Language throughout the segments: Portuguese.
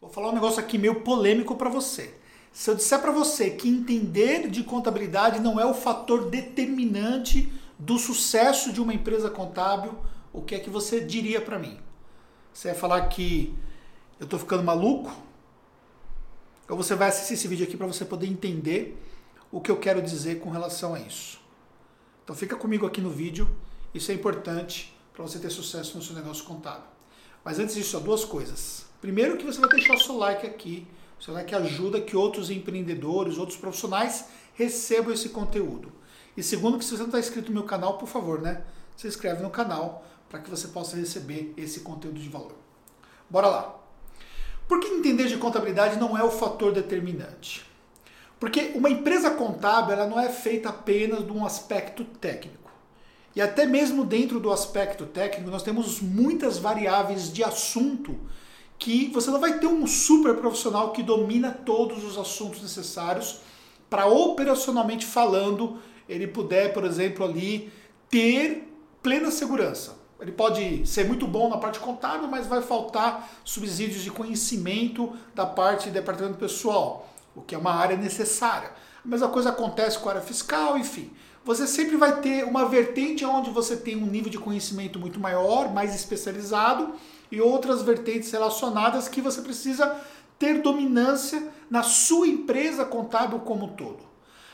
Vou falar um negócio aqui meio polêmico para você. Se eu disser para você que entender de contabilidade não é o fator determinante do sucesso de uma empresa contábil, o que é que você diria para mim? Você vai falar que eu estou ficando maluco? Ou você vai assistir esse vídeo aqui para você poder entender o que eu quero dizer com relação a isso? Então fica comigo aqui no vídeo, isso é importante para você ter sucesso no seu negócio contábil. Mas antes disso, duas coisas. Primeiro que você vai deixar o seu like aqui, o seu like ajuda que outros empreendedores, outros profissionais recebam esse conteúdo. E segundo que se você não está inscrito no meu canal, por favor, né? Se inscreve no canal para que você possa receber esse conteúdo de valor. Bora lá. Por que entender de contabilidade não é o fator determinante? Porque uma empresa contábil ela não é feita apenas de um aspecto técnico. E até mesmo dentro do aspecto técnico, nós temos muitas variáveis de assunto que você não vai ter um super profissional que domina todos os assuntos necessários para operacionalmente falando, ele puder, por exemplo, ali ter plena segurança. Ele pode ser muito bom na parte contábil, mas vai faltar subsídios de conhecimento da parte de departamento pessoal, o que é uma área necessária. A mesma coisa acontece com a área fiscal, enfim. Você sempre vai ter uma vertente onde você tem um nível de conhecimento muito maior, mais especializado, e outras vertentes relacionadas que você precisa ter dominância na sua empresa contábil como um todo.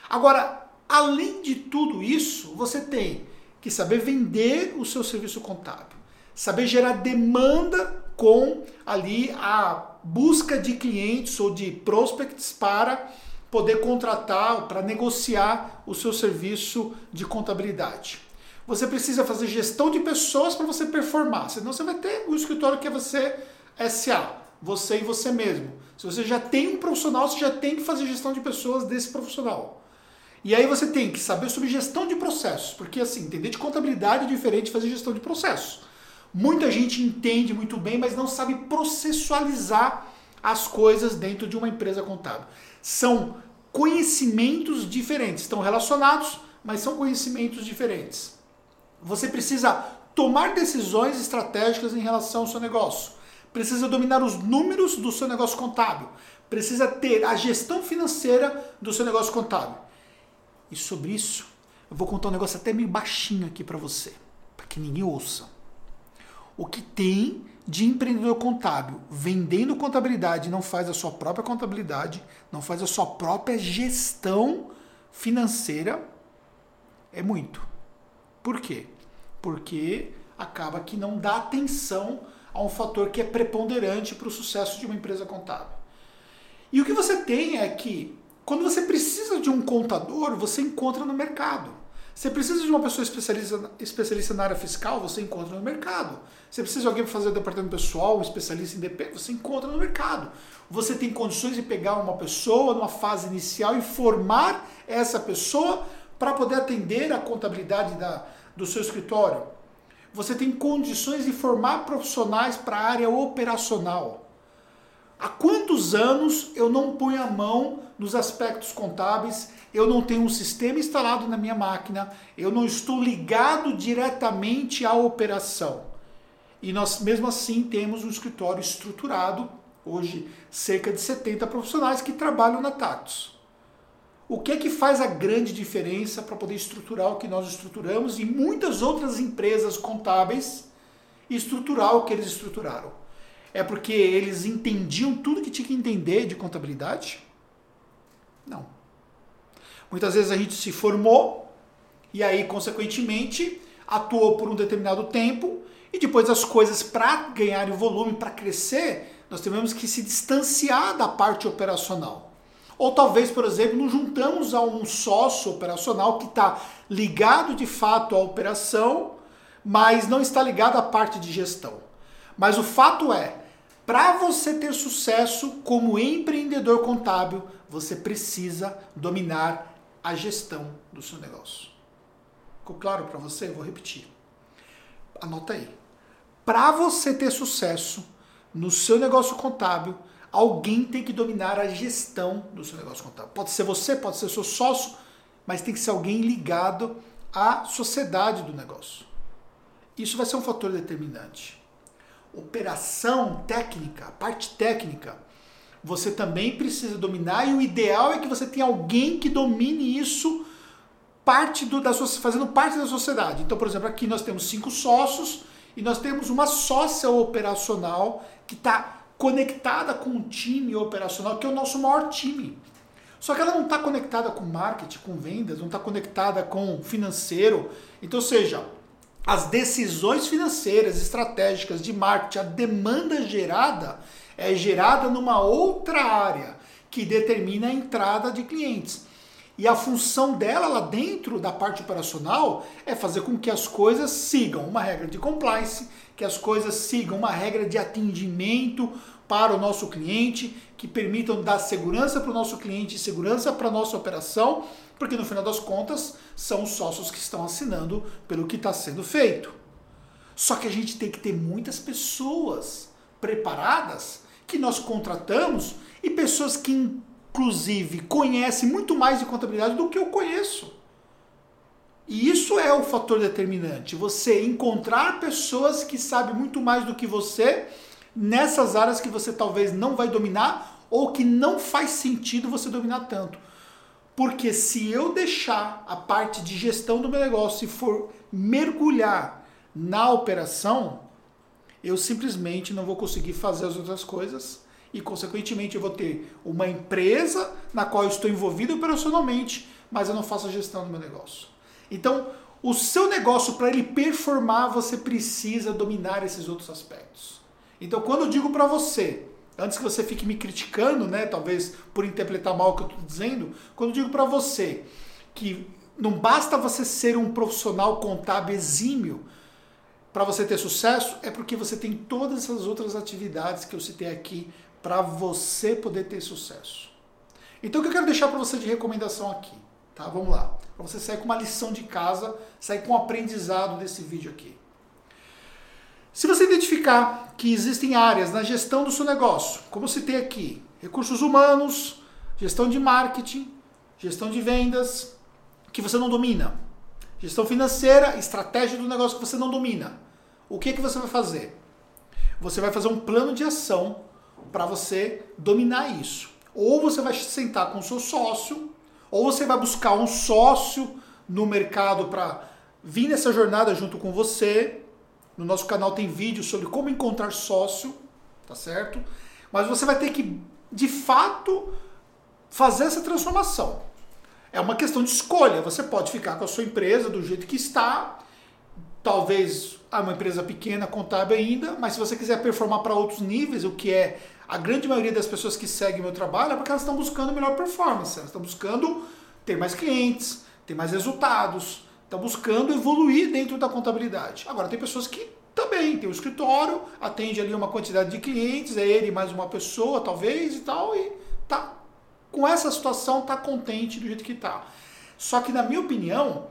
Agora, além de tudo isso, você tem que saber vender o seu serviço contábil, saber gerar demanda com ali a busca de clientes ou de prospects para poder contratar, para negociar o seu serviço de contabilidade. Você precisa fazer gestão de pessoas para você performar, senão você vai ter o escritório que é você SA, você e você mesmo. Se você já tem um profissional, você já tem que fazer gestão de pessoas desse profissional. E aí você tem que saber sobre gestão de processos, porque assim, entender de contabilidade é diferente de fazer gestão de processos. Muita gente entende muito bem, mas não sabe processualizar as coisas dentro de uma empresa contábil. São conhecimentos diferentes, estão relacionados, mas são conhecimentos diferentes. Você precisa tomar decisões estratégicas em relação ao seu negócio. Precisa dominar os números do seu negócio contábil. Precisa ter a gestão financeira do seu negócio contábil. E sobre isso, eu vou contar um negócio até meio baixinho aqui para você, para que ninguém ouça. O que tem de empreendedor contábil vendendo contabilidade não faz a sua própria contabilidade, não faz a sua própria gestão financeira, é muito. Por quê? Porque acaba que não dá atenção a um fator que é preponderante para o sucesso de uma empresa contábil. E o que você tem é que quando você precisa de um contador, você encontra no mercado. Você precisa de uma pessoa especialista, especialista na área fiscal, você encontra no mercado. Você precisa de alguém para fazer o departamento pessoal, um especialista em DP, você encontra no mercado. Você tem condições de pegar uma pessoa numa fase inicial e formar essa pessoa para poder atender a contabilidade da, do seu escritório. Você tem condições de formar profissionais para a área operacional. Há quantos anos eu não ponho a mão nos aspectos contábeis, eu não tenho um sistema instalado na minha máquina, eu não estou ligado diretamente à operação. E nós, mesmo assim, temos um escritório estruturado, hoje cerca de 70 profissionais que trabalham na Tactus. O que é que faz a grande diferença para poder estruturar o que nós estruturamos e muitas outras empresas contábeis estruturar o que eles estruturaram? É porque eles entendiam tudo que tinha que entender de contabilidade? Não. Muitas vezes a gente se formou e aí, consequentemente, atuou por um determinado tempo e depois as coisas, para ganharem volume, para crescer, nós tivemos que se distanciar da parte operacional. Ou talvez, por exemplo, nos juntamos a um sócio operacional que está ligado de fato à operação, mas não está ligado à parte de gestão. Mas o fato é, para você ter sucesso como empreendedor contábil, você precisa dominar a gestão do seu negócio. Ficou claro para você? Eu vou repetir. Anota aí. Para você ter sucesso no seu negócio contábil, alguém tem que dominar a gestão do seu negócio contábil. Pode ser você, pode ser seu sócio, mas tem que ser alguém ligado à sociedade do negócio. Isso vai ser um fator determinante operação técnica, a parte técnica, você também precisa dominar e o ideal é que você tenha alguém que domine isso parte do, da, fazendo parte da sociedade. Então, por exemplo, aqui nós temos cinco sócios e nós temos uma sócia operacional que está conectada com o time operacional, que é o nosso maior time. Só que ela não está conectada com marketing, com vendas, não está conectada com financeiro. Então, ou seja, as decisões financeiras, estratégicas de marketing, a demanda gerada é gerada numa outra área que determina a entrada de clientes. E a função dela lá dentro da parte operacional é fazer com que as coisas sigam uma regra de compliance, que as coisas sigam uma regra de atendimento para o nosso cliente, que permitam dar segurança para o nosso cliente, segurança para a nossa operação, porque no final das contas são os sócios que estão assinando pelo que está sendo feito. Só que a gente tem que ter muitas pessoas preparadas que nós contratamos e pessoas que inclusive, conhece muito mais de contabilidade do que eu conheço. E isso é o fator determinante. Você encontrar pessoas que sabem muito mais do que você nessas áreas que você talvez não vai dominar ou que não faz sentido você dominar tanto. Porque se eu deixar a parte de gestão do meu negócio e for mergulhar na operação, eu simplesmente não vou conseguir fazer as outras coisas e, consequentemente, eu vou ter uma empresa na qual eu estou envolvido operacionalmente, mas eu não faço a gestão do meu negócio. Então, o seu negócio, para ele performar, você precisa dominar esses outros aspectos. Então, quando eu digo para você, antes que você fique me criticando, né, talvez por interpretar mal o que eu estou dizendo, quando eu digo para você que não basta você ser um profissional contábil exímio para você ter sucesso, é porque você tem todas essas outras atividades que eu citei aqui para você poder ter sucesso. Então o que eu quero deixar para você de recomendação aqui, tá? Vamos lá. Para você sair com uma lição de casa, sair com um aprendizado desse vídeo aqui. Se você identificar que existem áreas na gestão do seu negócio, como eu citei aqui, recursos humanos, gestão de marketing, gestão de vendas, que você não domina, gestão financeira, estratégia do negócio que você não domina, o que, que você vai fazer? Você vai fazer um plano de ação para você dominar isso. Ou você vai sentar com o seu sócio, ou você vai buscar um sócio no mercado para vir nessa jornada junto com você. No nosso canal tem vídeo sobre como encontrar sócio, tá certo? Mas você vai ter que, de fato, fazer essa transformação. É uma questão de escolha. Você pode ficar com a sua empresa do jeito que está, talvez é uma empresa pequena, contábil ainda, mas se você quiser performar para outros níveis, o que é a grande maioria das pessoas que seguem meu trabalho é porque elas estão buscando melhor performance, elas estão buscando ter mais clientes, ter mais resultados, estão buscando evoluir dentro da contabilidade. Agora, tem pessoas que também tem o escritório, atende ali uma quantidade de clientes, é ele mais uma pessoa, talvez, e tal, e tá com essa situação, tá contente do jeito que tá. Só que, na minha opinião,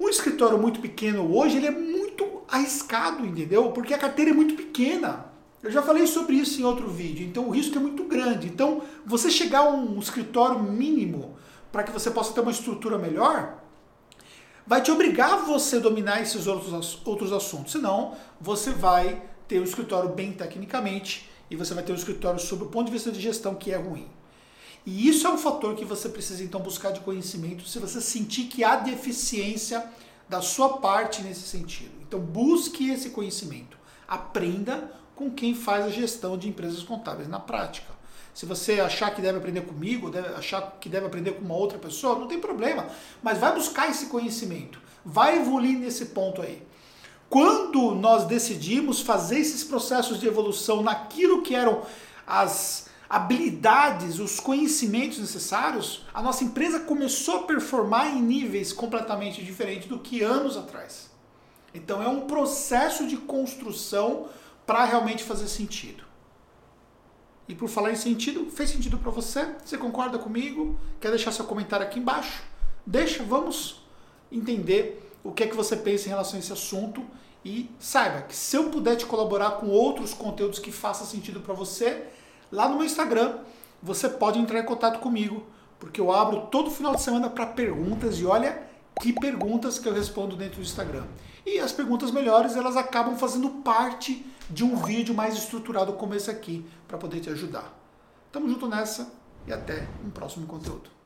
um escritório muito pequeno hoje, ele é muito arriscado, entendeu? Porque a carteira é muito pequena. Eu já falei sobre isso em outro vídeo, então o risco é muito grande. Então, você chegar a um escritório mínimo para que você possa ter uma estrutura melhor, vai te obrigar a você dominar esses outros, outros assuntos. Senão, você vai ter um escritório bem tecnicamente e você vai ter um escritório sob o ponto de vista de gestão que é ruim. E isso é um fator que você precisa então buscar de conhecimento se você sentir que há deficiência da sua parte nesse sentido. Então busque esse conhecimento. Aprenda com quem faz a gestão de empresas contábeis na prática. Se você achar que deve aprender comigo, deve achar que deve aprender com uma outra pessoa, não tem problema. Mas vai buscar esse conhecimento. Vai evoluir nesse ponto aí. Quando nós decidimos fazer esses processos de evolução naquilo que eram as habilidades, os conhecimentos necessários, a nossa empresa começou a performar em níveis completamente diferentes do que anos atrás. Então é um processo de construção para realmente fazer sentido. E por falar em sentido, fez sentido para você? Você concorda comigo? Quer deixar seu comentário aqui embaixo? Deixa, vamos entender o que é que você pensa em relação a esse assunto e saiba que se eu puder te colaborar com outros conteúdos que façam sentido para você, lá no meu Instagram você pode entrar em contato comigo, porque eu abro todo final de semana para perguntas e olha que perguntas que eu respondo dentro do Instagram. E as perguntas melhores, elas acabam fazendo parte de um vídeo mais estruturado como esse aqui, para poder te ajudar. Tamo junto nessa e até um próximo conteúdo.